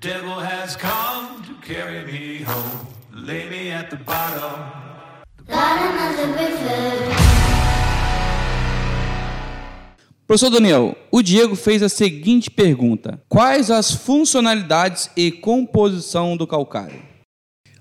Devil has come to carry me home, lay me at the bottom. Professor Daniel, o Diego fez a seguinte pergunta: Quais as funcionalidades e composição do calcário?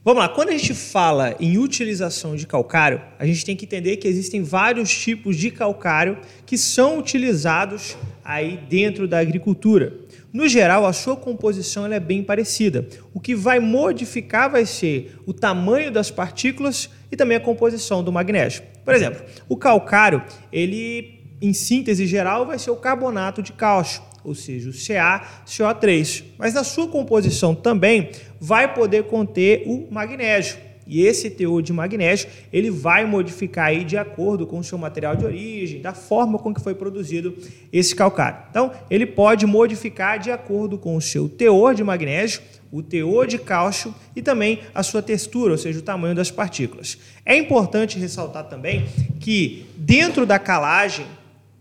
Vamos lá, quando a gente fala em utilização de calcário, a gente tem que entender que existem vários tipos de calcário que são utilizados aí dentro da agricultura. No geral, a sua composição é bem parecida. O que vai modificar vai ser o tamanho das partículas e também a composição do magnésio. Por exemplo, o calcário, ele em síntese geral vai ser o carbonato de cálcio ou seja, o CaCO3. Mas na sua composição também vai poder conter o magnésio. E esse teor de magnésio, ele vai modificar aí de acordo com o seu material de origem, da forma com que foi produzido esse calcário. Então, ele pode modificar de acordo com o seu teor de magnésio, o teor de cálcio e também a sua textura, ou seja, o tamanho das partículas. É importante ressaltar também que dentro da calagem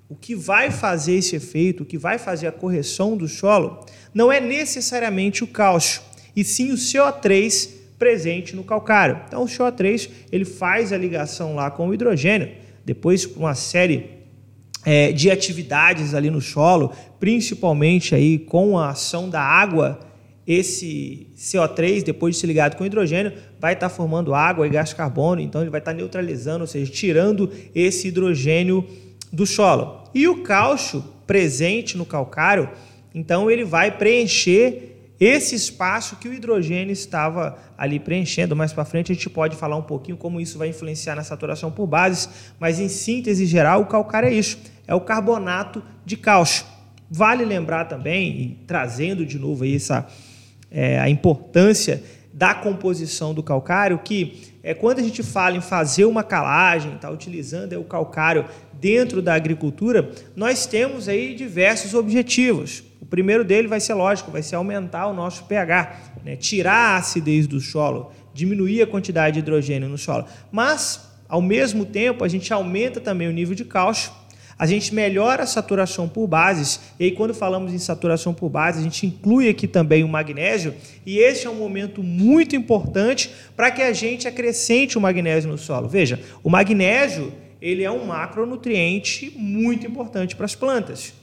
o que vai fazer esse efeito, o que vai fazer a correção do solo, não é necessariamente o cálcio, e sim o CO3 presente no calcário. Então, o CO3 ele faz a ligação lá com o hidrogênio, depois uma série é, de atividades ali no solo, principalmente aí com a ação da água, esse CO3, depois de se ligado com o hidrogênio, vai estar formando água e gás carbono, então ele vai estar neutralizando, ou seja, tirando esse hidrogênio do solo. E o cálcio presente no calcário, então ele vai preencher esse espaço que o hidrogênio estava ali preenchendo. Mais para frente a gente pode falar um pouquinho como isso vai influenciar na saturação por bases, mas em síntese geral, o calcário é isso, é o carbonato de cálcio. Vale lembrar também, trazendo de novo aí essa, é, a importância da composição do calcário, que é quando a gente fala em fazer uma calagem, está utilizando é, o calcário dentro da agricultura, nós temos aí diversos objetivos. Primeiro dele vai ser lógico, vai ser aumentar o nosso pH, né? tirar a acidez do solo, diminuir a quantidade de hidrogênio no solo. Mas, ao mesmo tempo, a gente aumenta também o nível de cálcio, a gente melhora a saturação por bases, e aí quando falamos em saturação por bases, a gente inclui aqui também o magnésio, e esse é um momento muito importante para que a gente acrescente o magnésio no solo. Veja, o magnésio ele é um macronutriente muito importante para as plantas.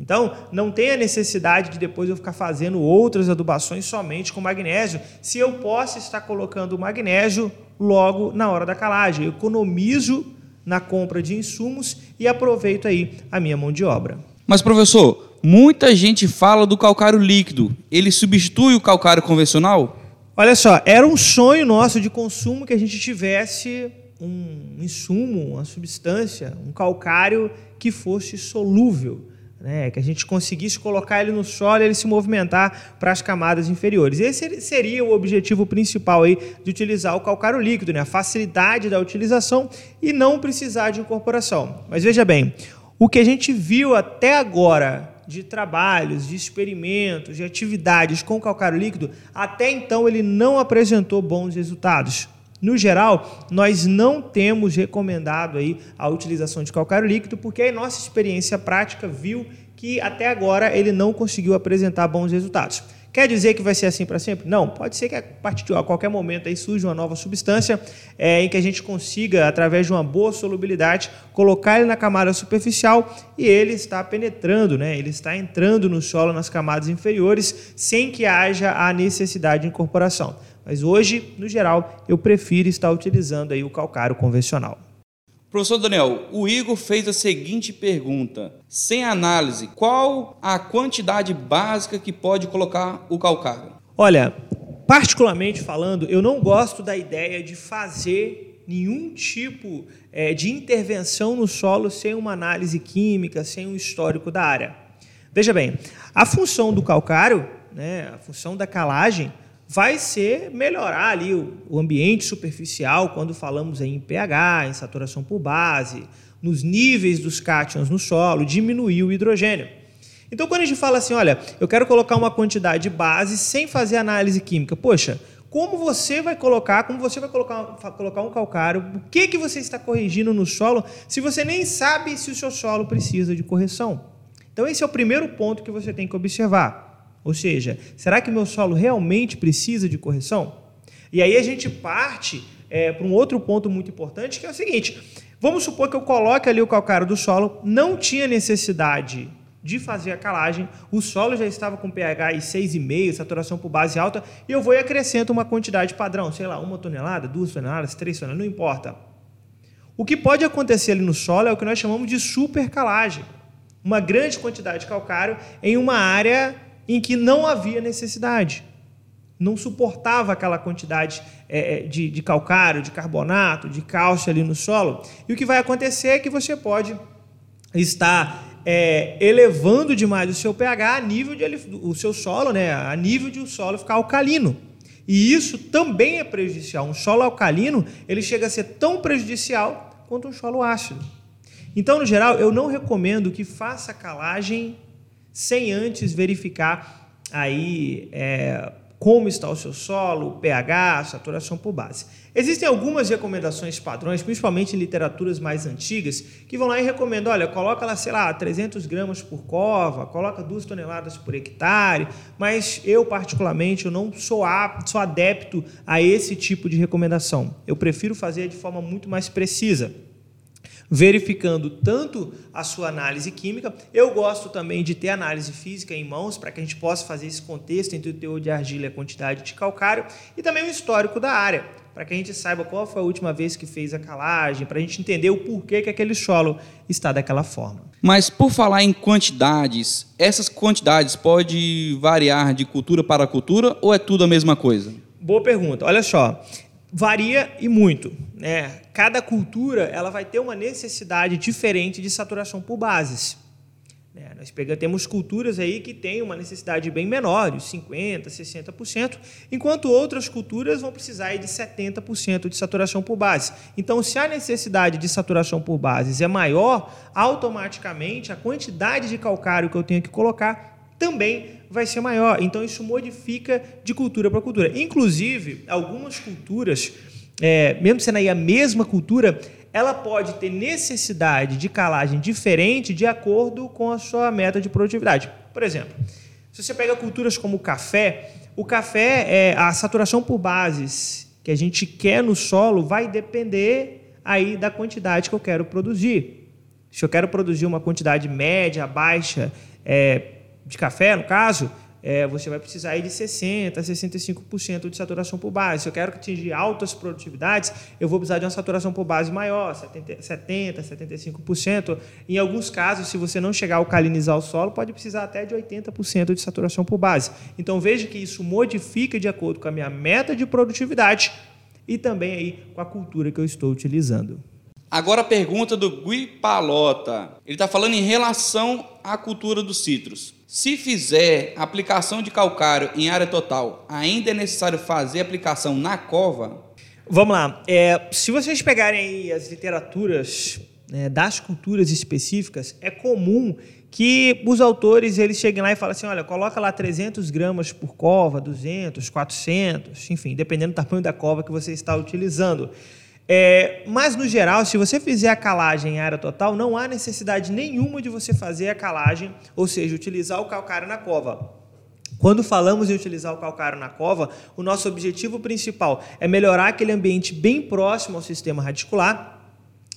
Então, não tem a necessidade de depois eu ficar fazendo outras adubações somente com magnésio, se eu posso estar colocando o magnésio logo na hora da calagem. Eu economizo na compra de insumos e aproveito aí a minha mão de obra. Mas, professor, muita gente fala do calcário líquido. Ele substitui o calcário convencional? Olha só, era um sonho nosso de consumo que a gente tivesse um insumo, uma substância, um calcário que fosse solúvel, né? que a gente conseguisse colocar ele no solo e ele se movimentar para as camadas inferiores. Esse seria o objetivo principal aí de utilizar o calcário líquido, né? a facilidade da utilização e não precisar de incorporação. Mas veja bem, o que a gente viu até agora de trabalhos, de experimentos, de atividades com calcário líquido, até então ele não apresentou bons resultados. No geral, nós não temos recomendado aí a utilização de calcário líquido, porque a nossa experiência prática viu que até agora ele não conseguiu apresentar bons resultados. Quer dizer que vai ser assim para sempre? Não, pode ser que a partir de a qualquer momento aí surja uma nova substância é, em que a gente consiga, através de uma boa solubilidade, colocar ele na camada superficial e ele está penetrando, né? ele está entrando no solo nas camadas inferiores sem que haja a necessidade de incorporação. Mas hoje, no geral, eu prefiro estar utilizando aí o calcário convencional. Professor Daniel, o Igor fez a seguinte pergunta: sem análise, qual a quantidade básica que pode colocar o calcário? Olha, particularmente falando, eu não gosto da ideia de fazer nenhum tipo é, de intervenção no solo sem uma análise química, sem um histórico da área. Veja bem, a função do calcário, né, a função da calagem, vai ser melhorar ali o, ambiente superficial quando falamos em pH, em saturação por base, nos níveis dos cátions no solo, diminuir o hidrogênio. Então, quando a gente fala assim, olha, eu quero colocar uma quantidade base sem fazer análise química, poxa, como você vai colocar, como você vai colocar, colocar um calcário, o que, que você está corrigindo no solo, se você nem sabe se o seu solo precisa de correção? Então, esse é o primeiro ponto que você tem que observar. Ou seja, será que meu solo realmente precisa de correção? E aí a gente parte é, para um outro ponto muito importante, que é o seguinte: vamos supor que eu coloque ali o calcário do solo, não tinha necessidade de fazer a calagem, o solo já estava com pH 6,5, saturação por base alta, e eu vou e acrescento uma quantidade padrão, sei lá, uma tonelada, duas toneladas, três toneladas, não importa. O que pode acontecer ali no solo é o que nós chamamos de supercalagem. Uma grande quantidade de calcário em uma área em que não havia necessidade. Não suportava aquela quantidade é, de, de calcário, de carbonato, de cálcio ali no solo. E o que vai acontecer é que você pode estar é, elevando demais o seu pH a nível de o seu solo, né, a nível de o solo ficar alcalino. E isso também é prejudicial. Um solo alcalino ele chega a ser tão prejudicial quanto um solo ácido. Então, no geral, eu não recomendo que faça calagem sem antes verificar aí é, como está o seu solo, pH, saturação por base. Existem algumas recomendações padrões, principalmente em literaturas mais antigas, que vão lá e recomendam, olha, coloca lá, sei lá, 300 gramas por cova, coloca 2 toneladas por hectare, mas eu, particularmente, eu não sou, apto, sou adepto a esse tipo de recomendação. Eu prefiro fazer de forma muito mais precisa verificando tanto a sua análise química. Eu gosto também de ter análise física em mãos para que a gente possa fazer esse contexto entre o teor de argila e a quantidade de calcário e também o histórico da área, para que a gente saiba qual foi a última vez que fez a calagem, para a gente entender o porquê que aquele solo está daquela forma. Mas por falar em quantidades, essas quantidades podem variar de cultura para cultura ou é tudo a mesma coisa? Boa pergunta. Olha só, varia e muito. Né? Cada cultura ela vai ter uma necessidade diferente de saturação por bases. Né? Nós pegamos, temos culturas aí que têm uma necessidade bem menor, de 50%, 60%, enquanto outras culturas vão precisar de 70% de saturação por base. Então, se a necessidade de saturação por bases é maior, automaticamente a quantidade de calcário que eu tenho que colocar também vai ser maior. Então, isso modifica de cultura para cultura. Inclusive, algumas culturas, é, mesmo sendo aí a mesma cultura, ela pode ter necessidade de calagem diferente de acordo com a sua meta de produtividade. Por exemplo, se você pega culturas como o café, o café, é, a saturação por bases que a gente quer no solo vai depender aí da quantidade que eu quero produzir. Se eu quero produzir uma quantidade média, baixa, é, de café, no caso, é, você vai precisar de 60% a 65% de saturação por base. Se eu quero atingir altas produtividades, eu vou precisar de uma saturação por base maior, 70%, 70%, 75%. Em alguns casos, se você não chegar a alcalinizar o solo, pode precisar até de 80% de saturação por base. Então veja que isso modifica de acordo com a minha meta de produtividade e também aí com a cultura que eu estou utilizando. Agora a pergunta do Gui Palota. Ele está falando em relação à cultura dos citros. Se fizer aplicação de calcário em área total, ainda é necessário fazer aplicação na cova? Vamos lá. É, se vocês pegarem as literaturas né, das culturas específicas, é comum que os autores eles cheguem lá e falem assim, olha, coloca lá 300 gramas por cova, 200, 400, enfim, dependendo do tamanho da cova que você está utilizando. É, mas, no geral, se você fizer a calagem em área total, não há necessidade nenhuma de você fazer a calagem, ou seja, utilizar o calcário na cova. Quando falamos em utilizar o calcário na cova, o nosso objetivo principal é melhorar aquele ambiente bem próximo ao sistema radicular,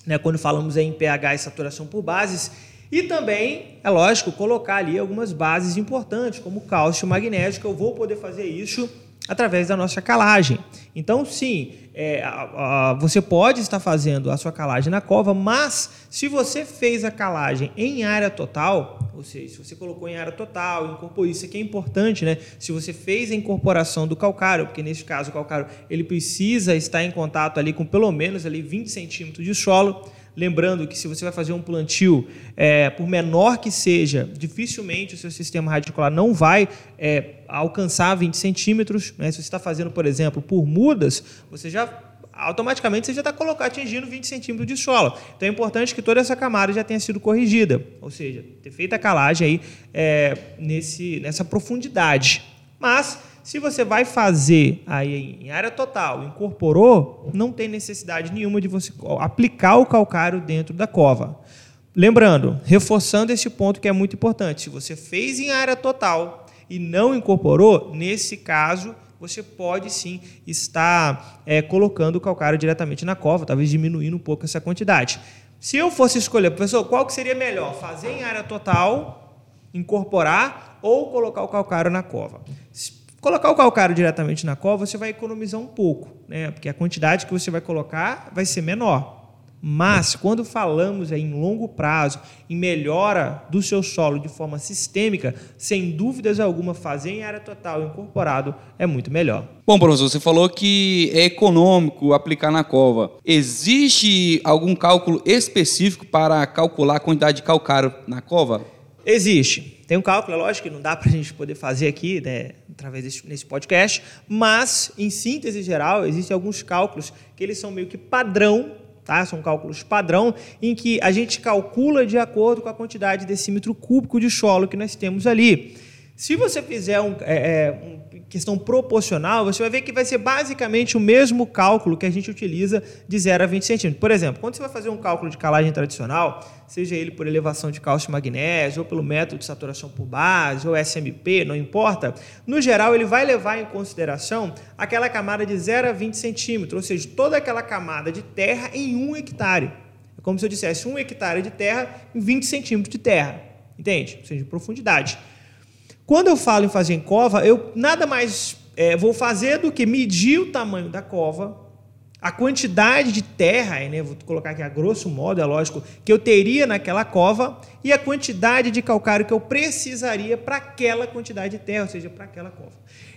né, quando falamos em pH e saturação por bases, e também, é lógico, colocar ali algumas bases importantes, como cálcio magnésio, que eu vou poder fazer isso através da nossa calagem. Então, sim, é, a, a, você pode estar fazendo a sua calagem na cova, mas se você fez a calagem em área total, ou seja, se você colocou em área total, incorporou isso aqui é importante, né? Se você fez a incorporação do calcário, porque nesse caso o calcário ele precisa estar em contato ali com pelo menos ali 20 centímetros de solo. Lembrando que se você vai fazer um plantio, é, por menor que seja, dificilmente o seu sistema radicular não vai é, alcançar 20 centímetros. Né? Se você está fazendo, por exemplo, por mudas, você já automaticamente você já está atingindo 20 centímetros de solo. Então é importante que toda essa camada já tenha sido corrigida, ou seja, ter feito a calagem aí é, nesse, nessa profundidade. Mas se você vai fazer aí em área total, incorporou, não tem necessidade nenhuma de você aplicar o calcário dentro da cova. Lembrando, reforçando esse ponto que é muito importante, se você fez em área total, e não incorporou, nesse caso você pode sim estar é, colocando o calcário diretamente na cova, talvez diminuindo um pouco essa quantidade. Se eu fosse escolher, professor, qual que seria melhor? Fazer em área total, incorporar ou colocar o calcário na cova? Colocar o calcário diretamente na cova, você vai economizar um pouco, né? porque a quantidade que você vai colocar vai ser menor. Mas, quando falamos em longo prazo, em melhora do seu solo de forma sistêmica, sem dúvidas alguma, fazer em área total incorporado é muito melhor. Bom, professor, você falou que é econômico aplicar na cova. Existe algum cálculo específico para calcular a quantidade de calcário na cova? Existe. Tem um cálculo, é lógico que não dá para a gente poder fazer aqui, né, através desse nesse podcast, mas, em síntese geral, existem alguns cálculos que eles são meio que padrão Tá? São cálculos padrão em que a gente calcula de acordo com a quantidade de decímetro cúbico de solo que nós temos ali. Se você fizer um, é, é, um questão proporcional, você vai ver que vai ser basicamente o mesmo cálculo que a gente utiliza de 0 a 20 centímetros. Por exemplo, quando você vai fazer um cálculo de calagem tradicional, seja ele por elevação de cálcio e magnésio, ou pelo método de saturação por base, ou SMP, não importa, no geral ele vai levar em consideração aquela camada de 0 a 20 centímetros, ou seja, toda aquela camada de terra em um hectare. É como se eu dissesse um hectare de terra em 20 centímetros de terra. Entende? Ou seja, de profundidade. Quando eu falo em fazer em cova, eu nada mais é, vou fazer do que medir o tamanho da cova, a quantidade de terra, né, vou colocar aqui a grosso modo, é lógico, que eu teria naquela cova e a quantidade de calcário que eu precisaria para aquela quantidade de terra, ou seja, para aquela cova.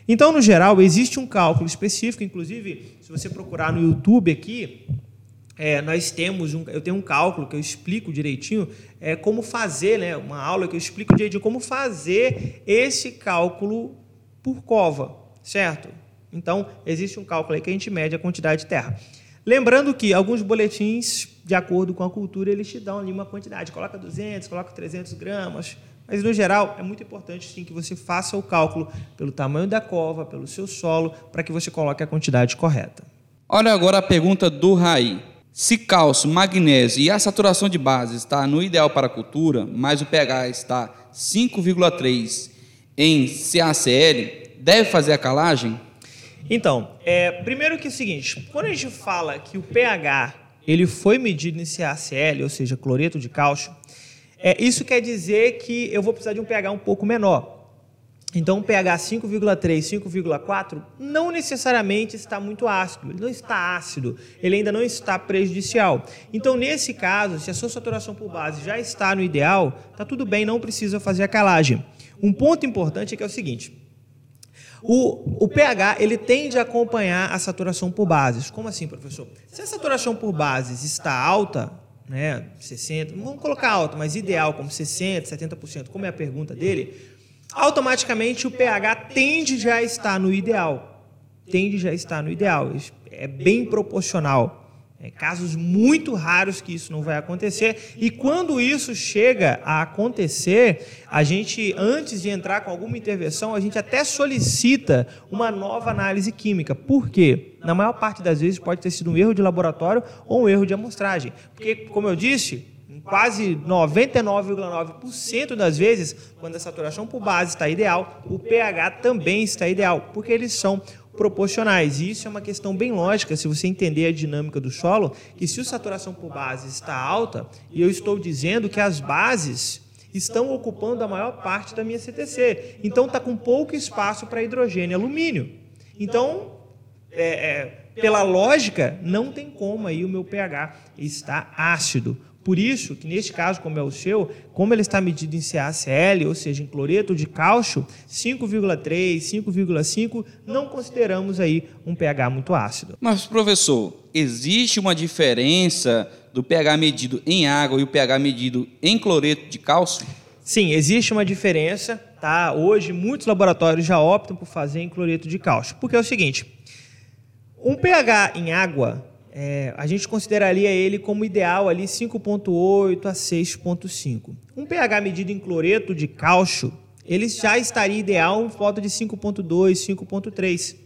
Então, no geral, existe um cálculo específico, inclusive, se você procurar no YouTube aqui, é, nós temos um, eu tenho um cálculo que eu explico direitinho é, como fazer, né, uma aula que eu explico direitinho como fazer esse cálculo por cova, certo? Então, existe um cálculo aí que a gente mede a quantidade de terra. Lembrando que alguns boletins, de acordo com a cultura, eles te dão ali uma quantidade. Coloca 200, coloca 300 gramas. Mas, no geral, é muito importante, sim, que você faça o cálculo pelo tamanho da cova, pelo seu solo, para que você coloque a quantidade correta. Olha agora a pergunta do Raí. Se cálcio, magnésio e a saturação de base está no ideal para a cultura, mas o pH está 5,3 em CaCl, deve fazer a calagem? Então, é, primeiro que é o seguinte, quando a gente fala que o pH ele foi medido em CaCl, ou seja, cloreto de cálcio, é, isso quer dizer que eu vou precisar de um pH um pouco menor. Então, pH 5,3, 5,4 não necessariamente está muito ácido, ele não está ácido, ele ainda não está prejudicial. Então, nesse caso, se a sua saturação por base já está no ideal, está tudo bem, não precisa fazer a calagem. Um ponto importante é que é o seguinte: o, o, pH ele tende a acompanhar a saturação por bases. Como assim, professor? Se a saturação por bases está alta, né, 60, vamos colocar alta, mas ideal como 60, 70%, como é a pergunta dele, automaticamente o pH tende já a estar no ideal. Tende já a estar no ideal. É bem proporcional. É casos muito raros que isso não vai acontecer. E quando isso chega a acontecer, a gente, antes de entrar com alguma intervenção, a gente até solicita uma nova análise química. Por quê? Na maior parte das vezes pode ter sido um erro de laboratório ou um erro de amostragem. Porque, como eu disse, quase 99,9% das vezes, quando a saturação por base está ideal, o pH também está ideal, porque eles são proporcionais. E isso é uma questão bem lógica, se você entender a dinâmica do solo, que se a saturação por base está alta, e eu estou dizendo que as bases estão ocupando a maior parte da minha CTC. Então está com pouco espaço para hidrogênio e alumínio. Então, é, é, pela lógica, não tem como aí o meu pH está ácido. Por isso que neste caso, como é o seu, como ele está medido em CaCl, ou seja, em cloreto de cálcio, 5,3, 5,5, não consideramos aí um pH muito ácido. Mas professor, existe uma diferença do pH medido em água e o pH medido em cloreto de cálcio? Sim, existe uma diferença, tá? Hoje muitos laboratórios já optam por fazer em cloreto de cálcio, porque é o seguinte, um pH em água é, a gente consideraria ele como ideal ali 5,8 a 6,5. Um pH medido em cloreto de cálcio, ele já estaria ideal em volta de 5,2, 5,3.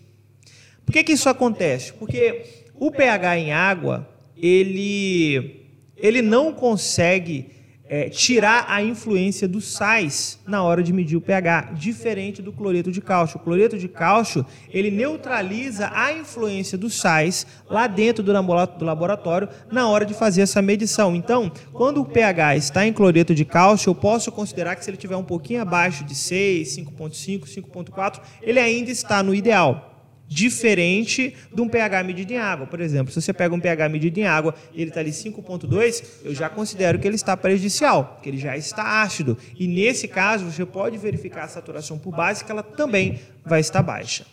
Por que, que isso acontece? Porque o pH em água, ele, ele não consegue é, tirar a influência dos sais na hora de medir o pH, diferente do cloreto de cálcio. O cloreto de cálcio ele neutraliza a influência dos sais lá dentro do laboratório na hora de fazer essa medição. Então, quando o pH está em cloreto de cálcio, eu posso considerar que se ele estiver um pouquinho abaixo de 6, 5.5, 5.4, ele ainda está no ideal diferente de um pH medido em água. Por exemplo, se você pega um pH medido em água e ele está ali 5,2, eu já considero que ele está prejudicial, que ele já está ácido. E nesse caso, você pode verificar a saturação por base, que ela também vai estar baixa.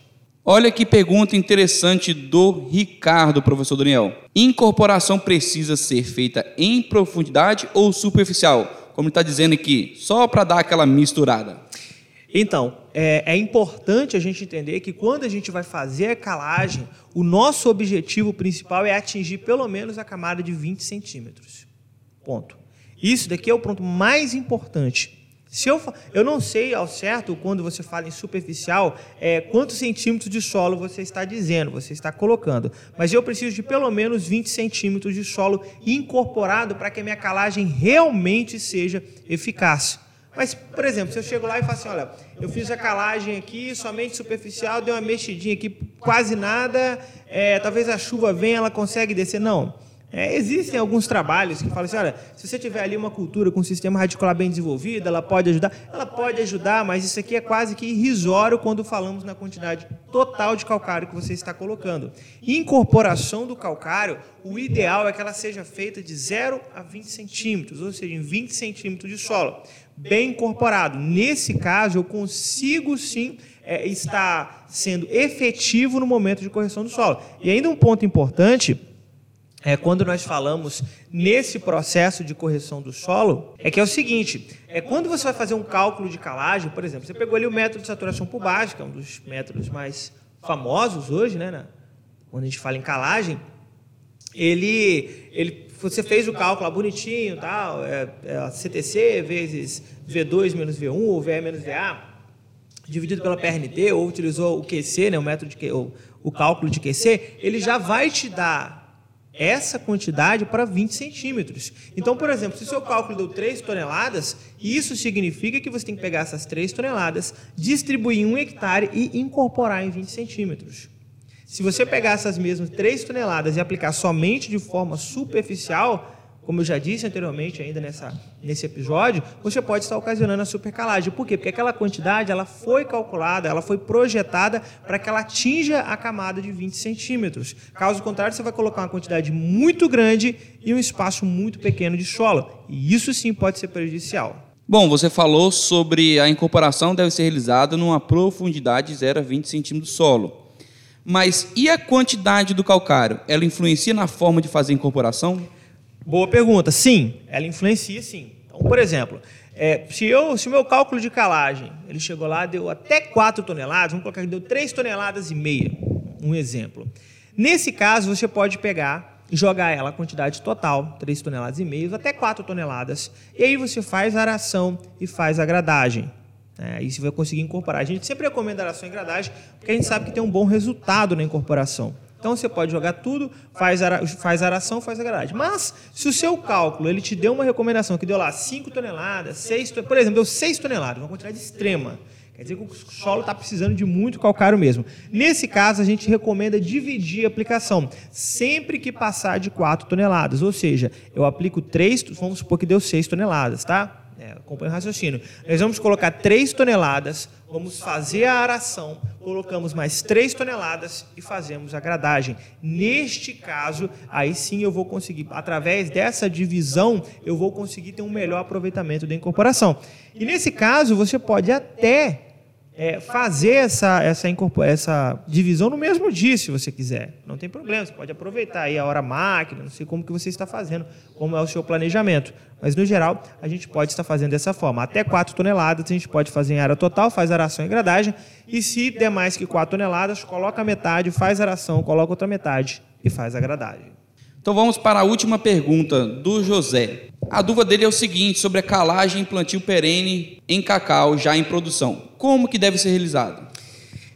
Olha que pergunta interessante do Ricardo, professor Daniel. Incorporação precisa ser feita em profundidade ou superficial? Como ele está dizendo aqui, só para dar aquela misturada. Então, é, é, importante a gente entender que quando a gente vai fazer a calagem, o nosso objetivo principal é atingir pelo menos a camada de 20 centímetros. Ponto. Isso daqui é o ponto mais importante. Se eu, eu não sei ao certo, quando você fala em superficial, é, quantos centímetros de solo você está dizendo, você está colocando. Mas eu preciso de pelo menos 20 centímetros de solo incorporado para que a minha calagem realmente seja eficaz. Mas, por exemplo, se eu chego lá e falo assim, olha, eu fiz a calagem aqui, somente superficial, deu uma mexidinha aqui, quase nada, é, talvez a chuva venha, ela consegue descer. Não. É, existem alguns trabalhos que falam assim, olha, se você tiver ali uma cultura com um sistema radicular bem desenvolvido, ela pode ajudar. Ela pode ajudar, mas isso aqui é quase que irrisório quando falamos na quantidade total de calcário que você está colocando. Incorporação do calcário, o ideal é que ela seja feita de 0 a 20 centímetros, ou seja, em 20 centímetros de solo bem incorporado. Nesse caso, eu consigo sim é, estar sendo efetivo no momento de correção do solo. E ainda um ponto importante é quando nós falamos nesse processo de correção do solo, é que é o seguinte, é quando você vai fazer um cálculo de calagem, por exemplo, você pegou ali o método de saturação por base, que é um dos métodos mais famosos hoje, né, quando a gente fala em calagem, ele, ele você fez o cálculo lá bonitinho, tal, é, é CTC vezes V2 menos V1 ou VE menos VA, dividido pela PRNT, ou utilizou o QC, né, o método de o, o cálculo de QC, ele já vai te dar essa quantidade para 20 centímetros. Então, por exemplo, se o seu cálculo deu 3 toneladas, isso significa que você tem que pegar essas 3 toneladas, distribuir em um hectare e incorporar em 20 centímetros. Se você pegar essas mesmas 3 toneladas e aplicar somente de forma superficial, como eu já disse anteriormente ainda nessa, nesse episódio, você pode estar ocasionando a supercalagem. Por quê? Porque aquela quantidade ela foi calculada, ela foi projetada para que ela atinja a camada de 20 centímetros. Caso contrário, você vai colocar uma quantidade muito grande e um espaço muito pequeno de solo. E isso sim pode ser prejudicial. Bom, você falou sobre a incorporação deve ser realizada numa profundidade de 0 a 20 centímetros do solo. Mas e a quantidade do calcário? Ela influencia na forma de fazer incorporação? Boa pergunta. Sim, ela influencia sim. Então, por exemplo, é, se, eu, se o meu cálculo de calagem ele chegou lá, deu até 4 toneladas, vamos colocar que deu 3 toneladas e meia, um exemplo. Nesse caso, você pode pegar e jogar ela a quantidade total, 3 toneladas e meia, até 4 toneladas, e aí você faz a aração e faz a gradagem. É, e você vai conseguir incorporar. A gente sempre recomenda aração e gradagem, porque a gente sabe que tem um bom resultado na incorporação. Então você pode jogar tudo, faz, ara, faz aração, faz a gradagem. Mas se o seu cálculo ele te deu uma recomendação que deu lá 5 toneladas, 6 por exemplo, deu 6 toneladas, uma quantidade extrema. Quer dizer que o solo está precisando de muito calcário mesmo. Nesse caso, a gente recomenda dividir a aplicação, sempre que passar de 4 toneladas. Ou seja, eu aplico 3, vamos supor que deu 6 toneladas, tá? É, acompanha o raciocínio. Nós vamos colocar 3 toneladas, vamos fazer a aração, colocamos mais 3 toneladas e fazemos a gradagem. Neste caso, aí sim eu vou conseguir, através dessa divisão, eu vou conseguir ter um melhor aproveitamento da incorporação. E nesse caso, você pode até é, fazer essa, essa, essa divisão no mesmo dia, se você quiser. Não tem problema, você pode aproveitar aí a hora máquina, não sei como que você está fazendo, como é o seu planejamento. Mas, no geral, a gente pode estar fazendo dessa forma. Até 4 toneladas a gente pode fazer em área total, faz aração e gradagem. E se der mais que 4 toneladas, coloca metade, faz aração, coloca outra metade e faz a gradagem. Então vamos para a última pergunta do José. A dúvida dele é o seguinte, sobre a calagem e plantio perene em cacau já em produção. Como que deve ser realizado?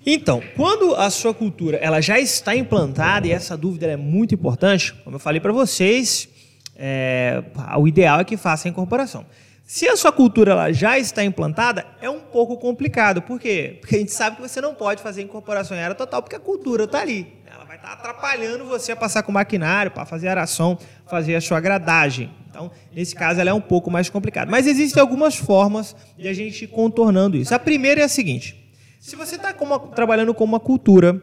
Então, quando a sua cultura ela já está implantada, e essa dúvida é muito importante, como eu falei para vocês, é, o ideal é que faça a incorporação. Se a sua cultura ela já está implantada, é um pouco complicado. Por quê? Porque a gente sabe que você não pode fazer incorporação em área total, porque a cultura está ali. Vai estar atrapalhando você a passar com maquinário, para fazer aração, fazer a sua gradagem. Então, nesse caso, ela é um pouco mais complicada. Mas existem algumas formas de a gente ir contornando isso. A primeira é a seguinte: se você está trabalhando com uma cultura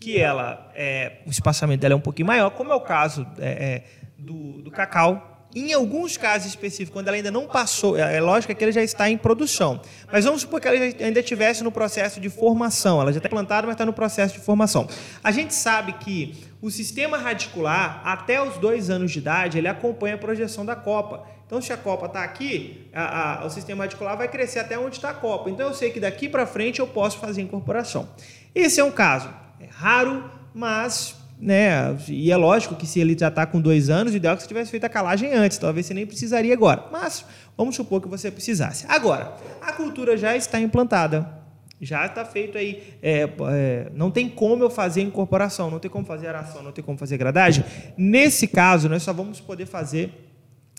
que ela, é, o espaçamento dela é um pouquinho maior, como é o caso é, é, do, do cacau, em alguns casos específicos, quando ela ainda não passou, é, é lógico que ela já está em produção. Mas vamos supor que ela ainda estivesse no processo de formação. Ela já está plantada, mas está no processo de formação. A gente sabe que o sistema radicular, até os dois anos de idade, ele acompanha a projeção da copa. Então, se a copa está aqui, a, a, o sistema radicular vai crescer até onde está a copa. Então, eu sei que daqui para frente eu posso fazer incorporação. Esse é um caso. É raro, mas né? E é lógico que se ele já está com dois anos, o ideal é que você tivesse feito a calagem antes, talvez você nem precisaria agora. Mas vamos supor que você precisasse. Agora, a cultura já está implantada, já está feito aí. É, é, não tem como eu fazer incorporação, não tem como fazer aração, não tem como fazer gradagem. Nesse caso, nós só vamos poder fazer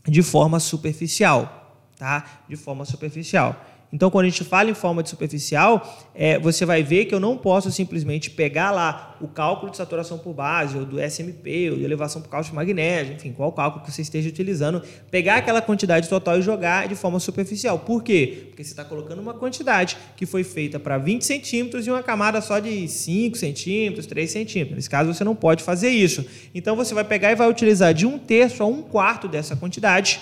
de forma superficial, tá? De forma superficial. Então, quando a gente fala em forma de superficial, é, você vai ver que eu não posso simplesmente pegar lá o cálculo de saturação por base, ou do SMP, ou de elevação por cálcio de magnésio, enfim, qual cálculo que você esteja utilizando, pegar aquela quantidade total e jogar de forma superficial. Por quê? Porque você está colocando uma quantidade que foi feita para 20 centímetros e uma camada só de 5 centímetros, 3 centímetros. Nesse caso, você não pode fazer isso. Então, você vai pegar e vai utilizar de um terço a um quarto dessa quantidade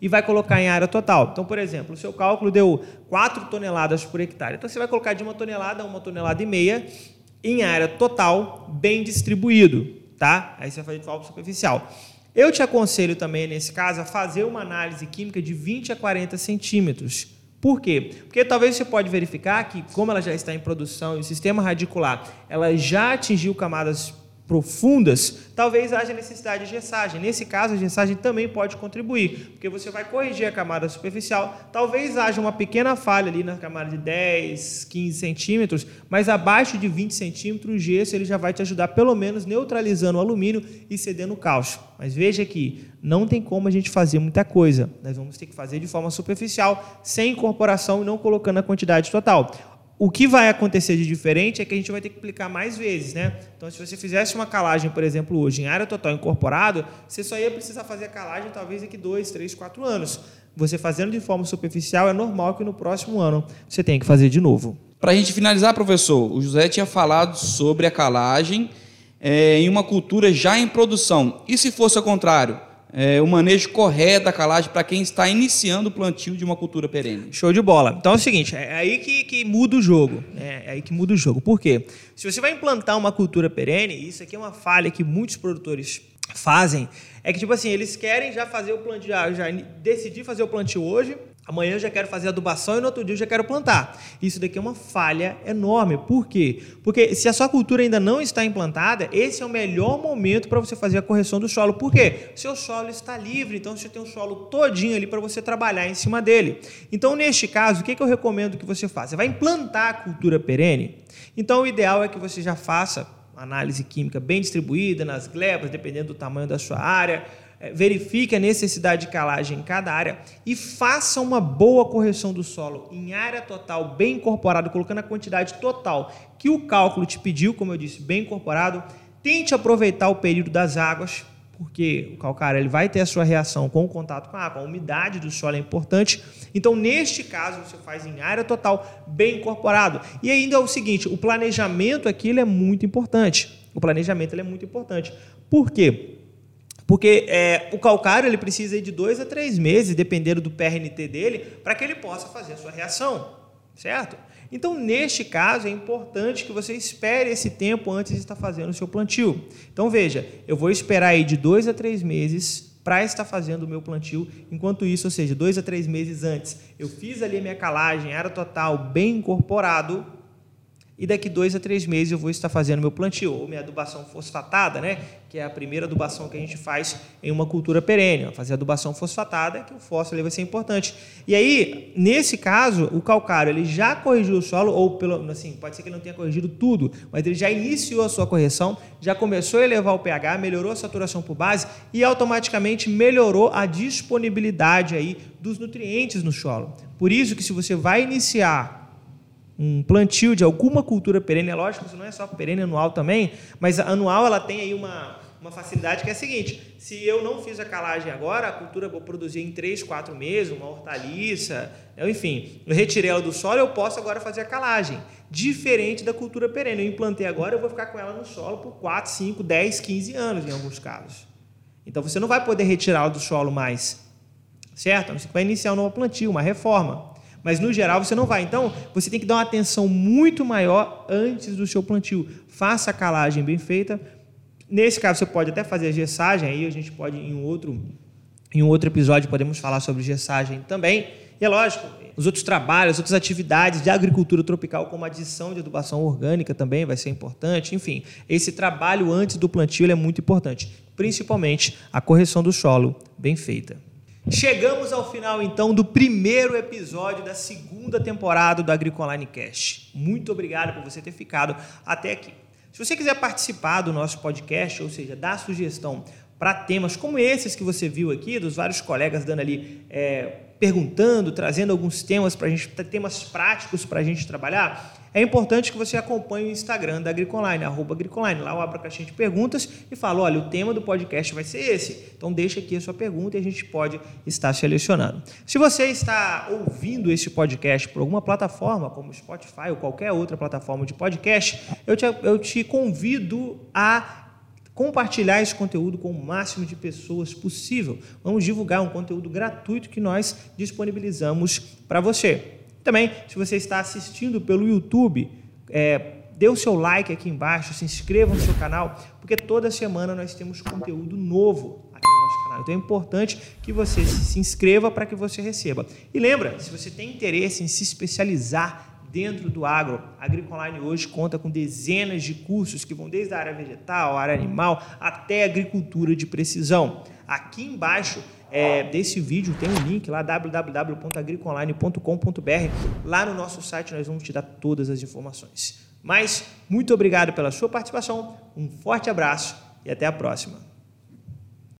e vai colocar em área total. Então, por exemplo, o seu cálculo deu 4 toneladas por hectare. Então, você vai colocar de uma tonelada a uma tonelada e meia em área total, bem distribuído. Tá? Aí você vai fazer de forma superficial. Eu te aconselho também, nesse caso, a fazer uma análise química de 20 a 40 centímetros. Por quê? Porque talvez você pode verificar que, como ela já está em produção e o sistema radicular ela já atingiu camadas profundas, talvez haja necessidade de gessagem. Nesse caso, a gessagem também pode contribuir, porque você vai corrigir a camada superficial. Talvez haja uma pequena falha ali na camada de 10, 15 centímetros, mas abaixo de 20 centímetros, o gesso ele já vai te ajudar, pelo menos, neutralizando o alumínio e cedendo o cálcio. Mas veja que não tem como a gente fazer muita coisa. Nós vamos ter que fazer de forma superficial, sem incorporação e não colocando a quantidade total. O que vai acontecer de diferente é que a gente vai ter que aplicar mais vezes, né? Então, se você fizesse uma calagem, por exemplo, hoje em área total incorporado, você só ia precisar fazer a calagem talvez daqui dois, três, quatro anos. Você fazendo de forma superficial, é normal que no próximo ano você tenha que fazer de novo. Para a gente finalizar, professor, o José tinha falado sobre a calagem é, em uma cultura já em produção. E se fosse ao contrário? É, o manejo correto da calagem para quem está iniciando o plantio de uma cultura perene. Show de bola. Então é o seguinte, é aí que, que muda o jogo. Né? É aí que muda o jogo. Por quê? Se você vai implantar uma cultura perene, isso aqui é uma falha que muitos produtores fazem, é que tipo assim, eles querem já fazer o plantio, já, já decidir fazer o plantio hoje, Amanhã eu já quero fazer adubação e no outro dia eu já quero plantar. Isso daqui é uma falha enorme. Por quê? Porque se a sua cultura ainda não está implantada, esse é o melhor momento para você fazer a correção do solo. Por quê? Seu solo está livre, então você tem um solo todinho ali para você trabalhar em cima dele. Então, neste caso, o que, que eu recomendo que você faça? Você vai implantar a cultura perene? Então, o ideal é que você já faça análise química bem distribuída nas glebas, dependendo do tamanho da sua área verifique a necessidade de calagem em cada área e faça uma boa correção do solo em área total, bem incorporado, colocando a quantidade total que o cálculo te pediu, como eu disse, bem incorporado. Tente aproveitar o período das águas, porque o calcário ele vai ter a sua reação com o contato com a água, a umidade do solo é importante. Então, neste caso, você faz em área total, bem incorporado. E ainda é o seguinte, o planejamento aqui é muito importante. O planejamento é muito importante. Por quê? Porque é, o calcário ele precisa de dois a três meses, dependendo do PRNT dele, para que ele possa fazer a sua reação, certo? Então, neste caso, é importante que você espere esse tempo antes de estar fazendo o seu plantio. Então, veja, eu vou esperar aí de dois a três meses para estar fazendo o meu plantio. Enquanto isso, ou seja, dois a três meses antes, eu fiz ali a minha calagem, área total, bem incorporado, e daqui dois a três meses eu vou estar fazendo meu plantio, ou minha adubação fosfatada, né? que é a primeira adubação que a gente faz em uma cultura perene. Fazer adubação fosfatada, que o fósforo vai ser importante. E aí, nesse caso, o calcário ele já corrigiu o solo, ou pelo, assim, pode ser que ele não tenha corrigido tudo, mas ele já iniciou a sua correção, já começou a elevar o pH, melhorou a saturação por base e automaticamente melhorou a disponibilidade aí dos nutrientes no solo. Por isso que se você vai iniciar um plantio de alguma cultura perene, é lógico, isso não é só perene anual também, mas anual ela tem aí uma, uma facilidade que é a seguinte: se eu não fiz a calagem agora, a cultura vou produzir em 3, 4 meses, uma hortaliça, enfim, eu retirei ela do solo, eu posso agora fazer a calagem. Diferente da cultura perene. Eu implantei agora, eu vou ficar com ela no solo por 4, 5, 10, 15 anos em alguns casos. Então você não vai poder retirá-la do solo mais. Certo? Você vai iniciar um novo plantio, uma reforma mas no geral você não vai. Então, você tem que dar uma atenção muito maior antes do seu plantio. Faça a calagem bem feita. Nesse caso, você pode até fazer a gessagem, aí a gente pode, em um outro, em um outro episódio, podemos falar sobre gessagem também. E é lógico, os outros trabalhos, as outras atividades de agricultura tropical, como adição de adubação orgânica também vai ser importante. Enfim, esse trabalho antes do plantio é muito importante, principalmente a correção do solo bem feita. Chegamos ao final então do primeiro episódio da segunda temporada do Agricoline Cast. Muito obrigado por você ter ficado até aqui. Se você quiser participar do nosso podcast, ou seja, dar sugestão para temas como esses que você viu aqui, dos vários colegas dando ali, é, perguntando, trazendo alguns temas para a gente, temas práticos para a gente trabalhar, é importante que você acompanhe o Instagram da Agricoline, arroba Agricoline. Lá eu abro a caixinha de perguntas e falo, olha, o tema do podcast vai ser esse. Então deixa aqui a sua pergunta e a gente pode estar selecionando. Se você está ouvindo esse podcast por alguma plataforma, como Spotify ou qualquer outra plataforma de podcast, eu te, eu te convido a compartilhar esse conteúdo com o máximo de pessoas possível. Vamos divulgar um conteúdo gratuito que nós disponibilizamos para você. Também, se você está assistindo pelo YouTube, é, dê o seu like aqui embaixo, se inscreva no seu canal, porque toda semana nós temos conteúdo novo aqui no nosso canal. Então é importante que você se inscreva para que você receba. E lembra, se você tem interesse em se especializar dentro do agro, a Agricoline hoje conta com dezenas de cursos que vão desde a área vegetal, a área animal, até agricultura de precisão. Aqui embaixo é, desse vídeo tem um link lá, www.agricoonline.com.br. Lá no nosso site nós vamos te dar todas as informações. Mas muito obrigado pela sua participação, um forte abraço e até a próxima.